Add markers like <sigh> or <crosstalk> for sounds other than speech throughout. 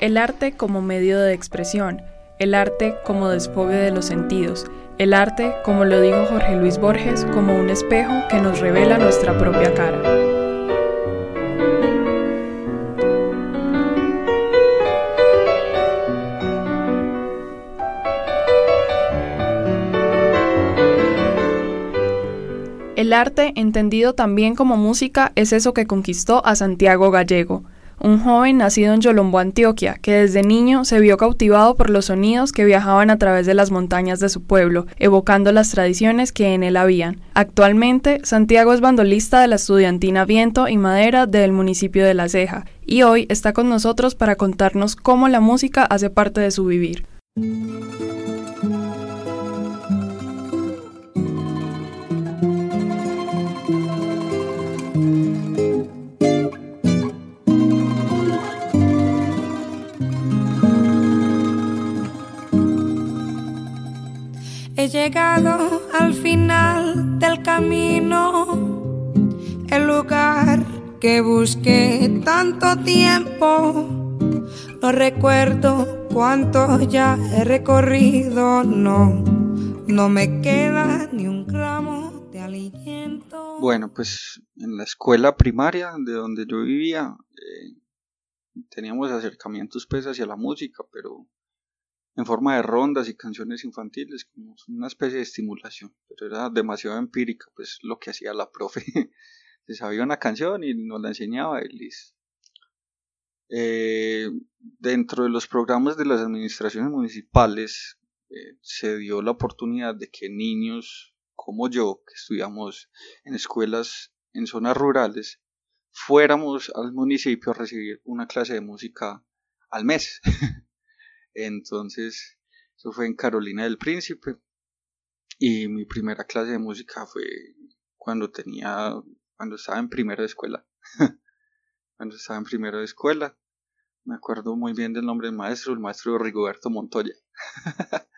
El arte como medio de expresión, el arte como desfogue de los sentidos, el arte, como lo dijo Jorge Luis Borges, como un espejo que nos revela nuestra propia cara. El arte, entendido también como música, es eso que conquistó a Santiago Gallego, un joven nacido en Yolombo, Antioquia, que desde niño se vio cautivado por los sonidos que viajaban a través de las montañas de su pueblo, evocando las tradiciones que en él habían. Actualmente, Santiago es bandolista de la estudiantina Viento y Madera del municipio de La Ceja, y hoy está con nosotros para contarnos cómo la música hace parte de su vivir. He llegado al final del camino, el lugar que busqué tanto tiempo. No recuerdo cuánto ya he recorrido, no, no me queda ni un gramo de aliento. Bueno, pues en la escuela primaria de donde yo vivía eh, teníamos acercamientos pues hacia la música, pero en forma de rondas y canciones infantiles, como una especie de estimulación, pero era demasiado empírica, pues lo que hacía la profe. <laughs> Se sabía una canción y nos la enseñaba y. Eh, dentro de los programas de las administraciones municipales eh, se dio la oportunidad de que niños como yo, que estudiamos en escuelas en zonas rurales, fuéramos al municipio a recibir una clase de música al mes. <laughs> Entonces, eso fue en Carolina del Príncipe. Y mi primera clase de música fue cuando tenía, cuando estaba en primero de escuela. <laughs> cuando estaba en primero de escuela. Me acuerdo muy bien del nombre del maestro, el maestro Rigoberto Montoya. <laughs>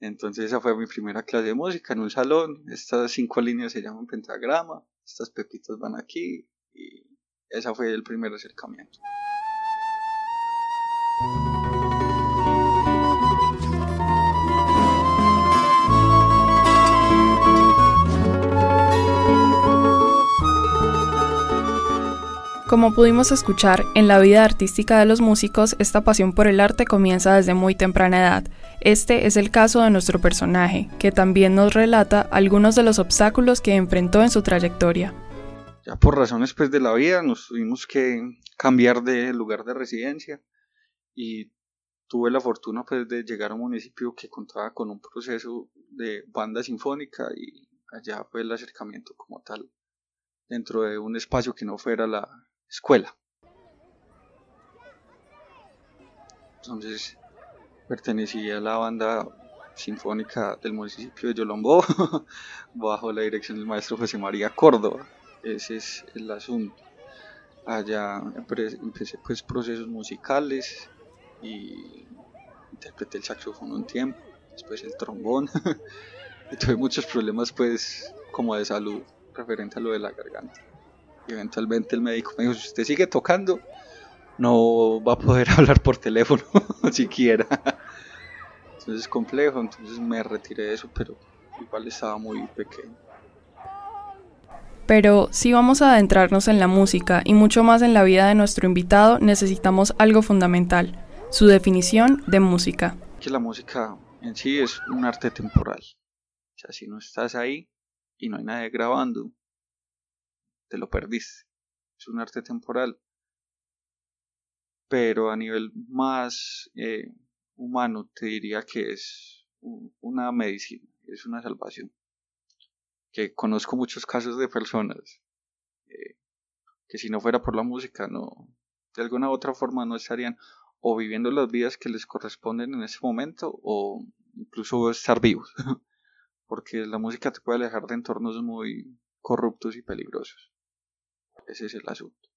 Entonces esa fue mi primera clase de música en un salón. Estas cinco líneas se llaman pentagrama, estas pepitas van aquí y ese fue el primer acercamiento. Como pudimos escuchar, en la vida artística de los músicos, esta pasión por el arte comienza desde muy temprana edad. Este es el caso de nuestro personaje, que también nos relata algunos de los obstáculos que enfrentó en su trayectoria. Ya por razones pues de la vida nos tuvimos que cambiar de lugar de residencia y tuve la fortuna pues de llegar a un municipio que contaba con un proceso de banda sinfónica y allá fue el acercamiento como tal dentro de un espacio que no fuera la, escuela. Entonces pertenecía a la banda sinfónica del municipio de Yolombó <laughs> bajo la dirección del maestro José María Córdoba. Ese es el asunto. Allá empecé pues procesos musicales y interpreté el saxofón un tiempo, después el trombón <laughs> y tuve muchos problemas pues como de salud referente a lo de la garganta eventualmente el médico me dijo, si usted sigue tocando, no va a poder <laughs> hablar por teléfono <laughs> siquiera. Entonces es complejo, entonces me retiré de eso, pero igual estaba muy pequeño. Pero si vamos a adentrarnos en la música y mucho más en la vida de nuestro invitado, necesitamos algo fundamental, su definición de música. Que la música en sí es un arte temporal. O sea, si no estás ahí y no hay nadie grabando, te lo perdiste. Es un arte temporal. Pero a nivel más eh, humano te diría que es una medicina, es una salvación. Que conozco muchos casos de personas eh, que si no fuera por la música no, de alguna u otra forma no estarían o viviendo las vidas que les corresponden en ese momento o incluso estar vivos. <laughs> Porque la música te puede alejar de entornos muy corruptos y peligrosos. Ese es el asunto.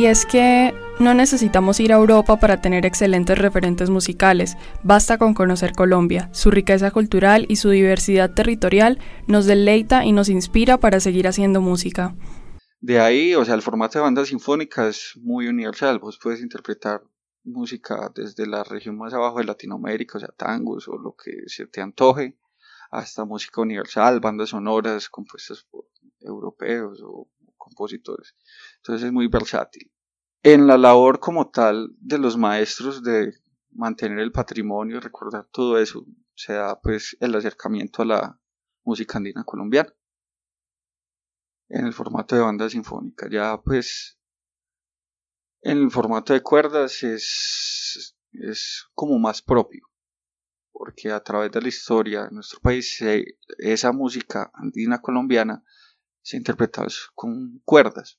Y es que no necesitamos ir a Europa para tener excelentes referentes musicales, basta con conocer Colombia. Su riqueza cultural y su diversidad territorial nos deleita y nos inspira para seguir haciendo música. De ahí, o sea, el formato de banda sinfónica es muy universal, vos puedes interpretar música desde la región más abajo de Latinoamérica, o sea, tangos o lo que se te antoje, hasta música universal, bandas sonoras compuestas por europeos o Entonces es muy versátil. En la labor como tal de los maestros de mantener el patrimonio recordar todo eso, se da pues el acercamiento a la música andina colombiana en el formato de banda sinfónica. Ya pues en el formato de cuerdas es, es como más propio, porque a través de la historia de nuestro país esa música andina colombiana se interpreta con cuerdas.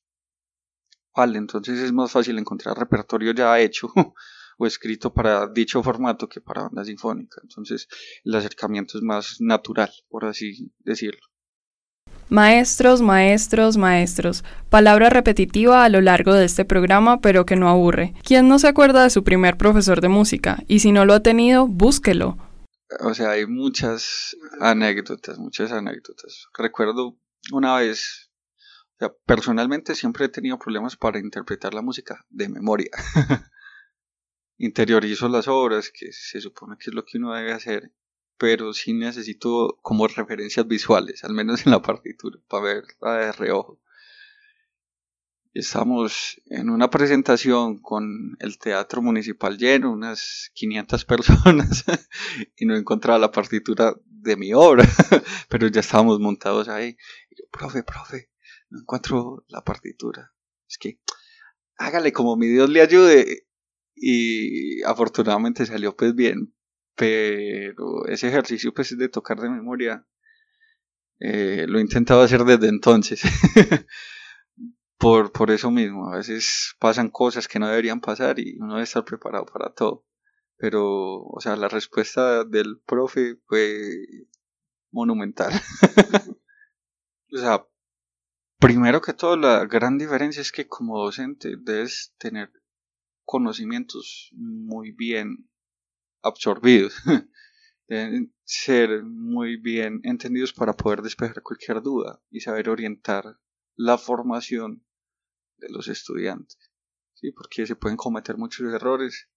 Vale, entonces es más fácil encontrar repertorio ya hecho <laughs> o escrito para dicho formato que para banda sinfónica. Entonces el acercamiento es más natural, por así decirlo. Maestros, maestros, maestros. Palabra repetitiva a lo largo de este programa, pero que no aburre. ¿Quién no se acuerda de su primer profesor de música? Y si no lo ha tenido, búsquelo. O sea, hay muchas anécdotas, muchas anécdotas. Recuerdo una vez, personalmente siempre he tenido problemas para interpretar la música de memoria. <laughs> Interiorizo las obras, que se supone que es lo que uno debe hacer, pero sí necesito como referencias visuales, al menos en la partitura, para verla de reojo. Estamos en una presentación con el teatro municipal lleno, unas 500 <laughs> personas, y no encontraba la partitura de mi obra, <laughs> pero ya estábamos montados ahí. Y yo, profe, profe, no encuentro la partitura. Es que hágale como mi Dios le ayude. Y afortunadamente salió pues bien, pero ese ejercicio pues de tocar de memoria eh, lo he intentado hacer desde entonces <laughs> por, por eso mismo. A veces pasan cosas que no deberían pasar y uno debe estar preparado para todo. Pero o sea la respuesta del profe fue monumental. <laughs> O sea primero que todo la gran diferencia es que como docente debes tener conocimientos muy bien absorbidos. <laughs> Deben ser muy bien entendidos para poder despejar cualquier duda y saber orientar la formación de los estudiantes. ¿sí? Porque se pueden cometer muchos errores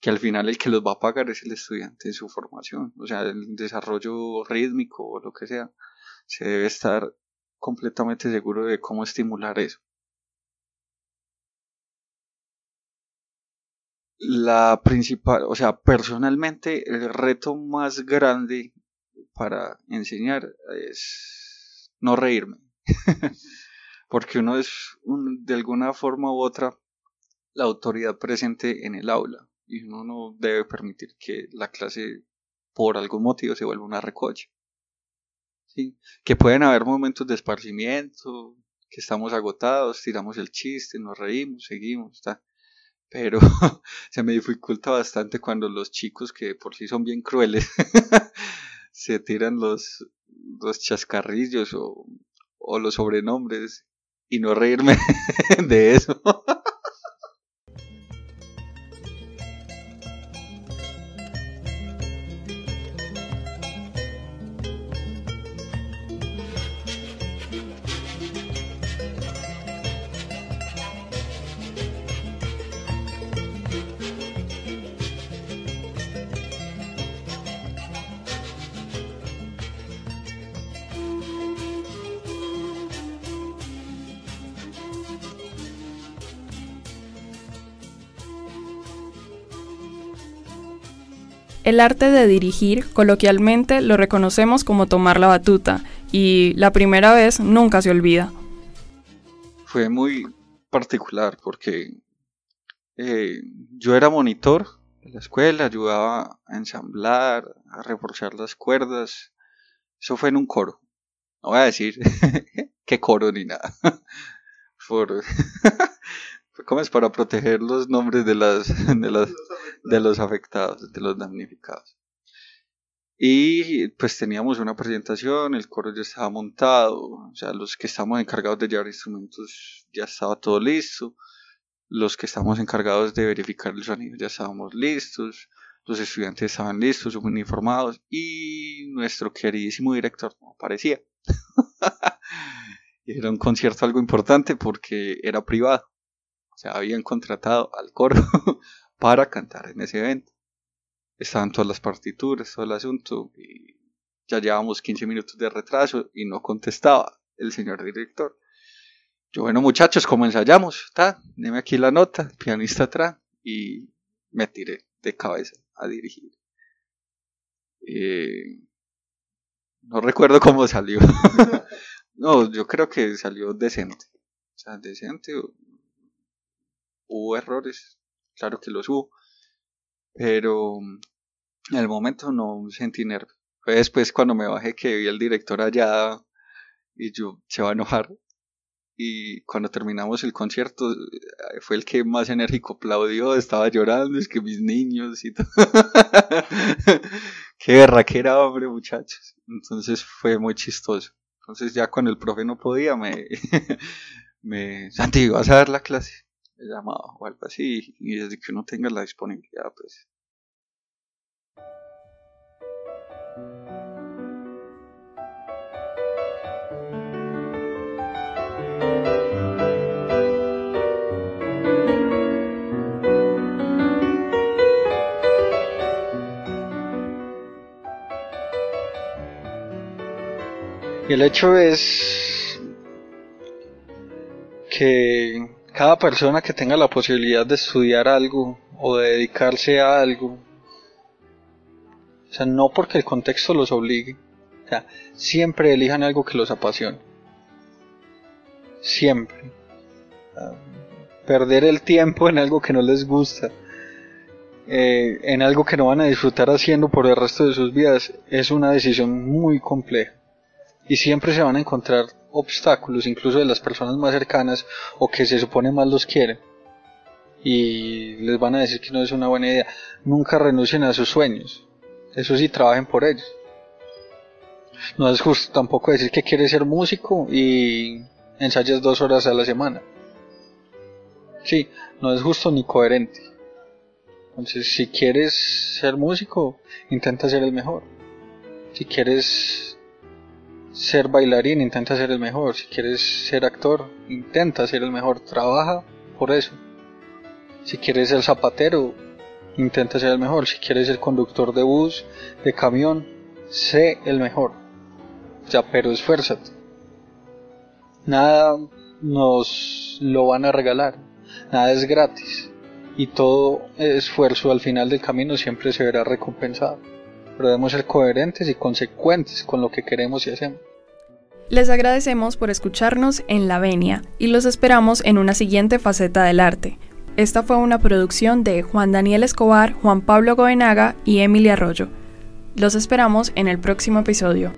que al final el que los va a pagar es el estudiante en su formación. O sea, el desarrollo rítmico o lo que sea, se debe estar completamente seguro de cómo estimular eso. la principal, o sea, personalmente el reto más grande para enseñar es no reírme. <laughs> Porque uno es de alguna forma u otra la autoridad presente en el aula y uno no debe permitir que la clase por algún motivo se vuelva una recocha. Que pueden haber momentos de esparcimiento, que estamos agotados, tiramos el chiste, nos reímos, seguimos, está pero <laughs> se me dificulta bastante cuando los chicos que por sí son bien crueles <laughs> se tiran los, los chascarrillos o, o los sobrenombres y no reírme <laughs> de eso. El arte de dirigir, coloquialmente, lo reconocemos como tomar la batuta, y la primera vez nunca se olvida. Fue muy particular porque eh, yo era monitor en la escuela, ayudaba a ensamblar, a reforzar las cuerdas. Eso fue en un coro. No voy a decir <laughs> qué coro ni nada. <laughs> Por <laughs> ¿Cómo es para proteger los nombres de las, de las de los afectados, de los damnificados. Y pues teníamos una presentación, el coro ya estaba montado, o sea, los que estamos encargados de llevar instrumentos ya estaba todo listo. los que estamos encargados de verificar el sonido ya estábamos listos, los estudiantes estaban listos, uniformados y nuestro queridísimo director no aparecía. <laughs> era un concierto algo importante porque era privado. O sea, habían contratado al coro <laughs> para cantar en ese evento. Estaban todas las partituras, todo el asunto y ya llevábamos 15 minutos de retraso y no contestaba el señor director. Yo, bueno, muchachos, como ensayamos, ta, deme aquí la nota, pianista atrás, y me tiré de cabeza a dirigir. Eh, no recuerdo cómo salió. <laughs> no, yo creo que salió decente. O sea, decente. Hubo errores, claro que los hubo. Pero en el momento no sentí nervio. Fue después cuando me bajé que vi al director allá y yo se va a enojar y cuando terminamos el concierto eh, fue el que más enérgico aplaudió, estaba llorando, es que mis niños y todo. <laughs> Qué era hombre, muchachos. Entonces fue muy chistoso. Entonces ya cuando el profe no podía, me, <laughs> me, Santi, vas a dar la clase. Me llamaba o algo así, y desde que uno tenga la disponibilidad, pues. Y el hecho es que cada persona que tenga la posibilidad de estudiar algo o de dedicarse a algo, o sea, no porque el contexto los obligue, o sea, siempre elijan algo que los apasione. Siempre. perder el tiempo en algo que no les gusta, eh, en algo que no van a disfrutar haciendo por el resto de sus vidas, es una decisión muy compleja y siempre se van a encontrar obstáculos, incluso de las personas más cercanas o que se supone más los quieren. Y les van a decir que no es una buena idea. Nunca renuncien a sus sueños. Eso sí, trabajen por ellos. No es justo tampoco decir que quieres ser músico y ensayas dos horas a la semana. Sí, no es justo ni coherente. Entonces, si quieres ser músico, intenta ser el mejor. Si quieres ser bailarín, intenta ser el mejor. Si quieres ser actor, intenta ser el mejor. Trabaja por eso. Si quieres ser zapatero, intenta ser el mejor. Si quieres ser conductor de bus, de camión, sé el mejor. Ya, pero esfuérzate. Nada nos lo van a regalar. Nada es gratis. Y todo esfuerzo al final del camino siempre se verá recompensado pero debemos ser coherentes y consecuentes con lo que queremos y hacemos. Les agradecemos por escucharnos en La Venia y los esperamos en una siguiente faceta del arte. Esta fue una producción de Juan Daniel Escobar, Juan Pablo Goenaga y Emilia Arroyo. Los esperamos en el próximo episodio.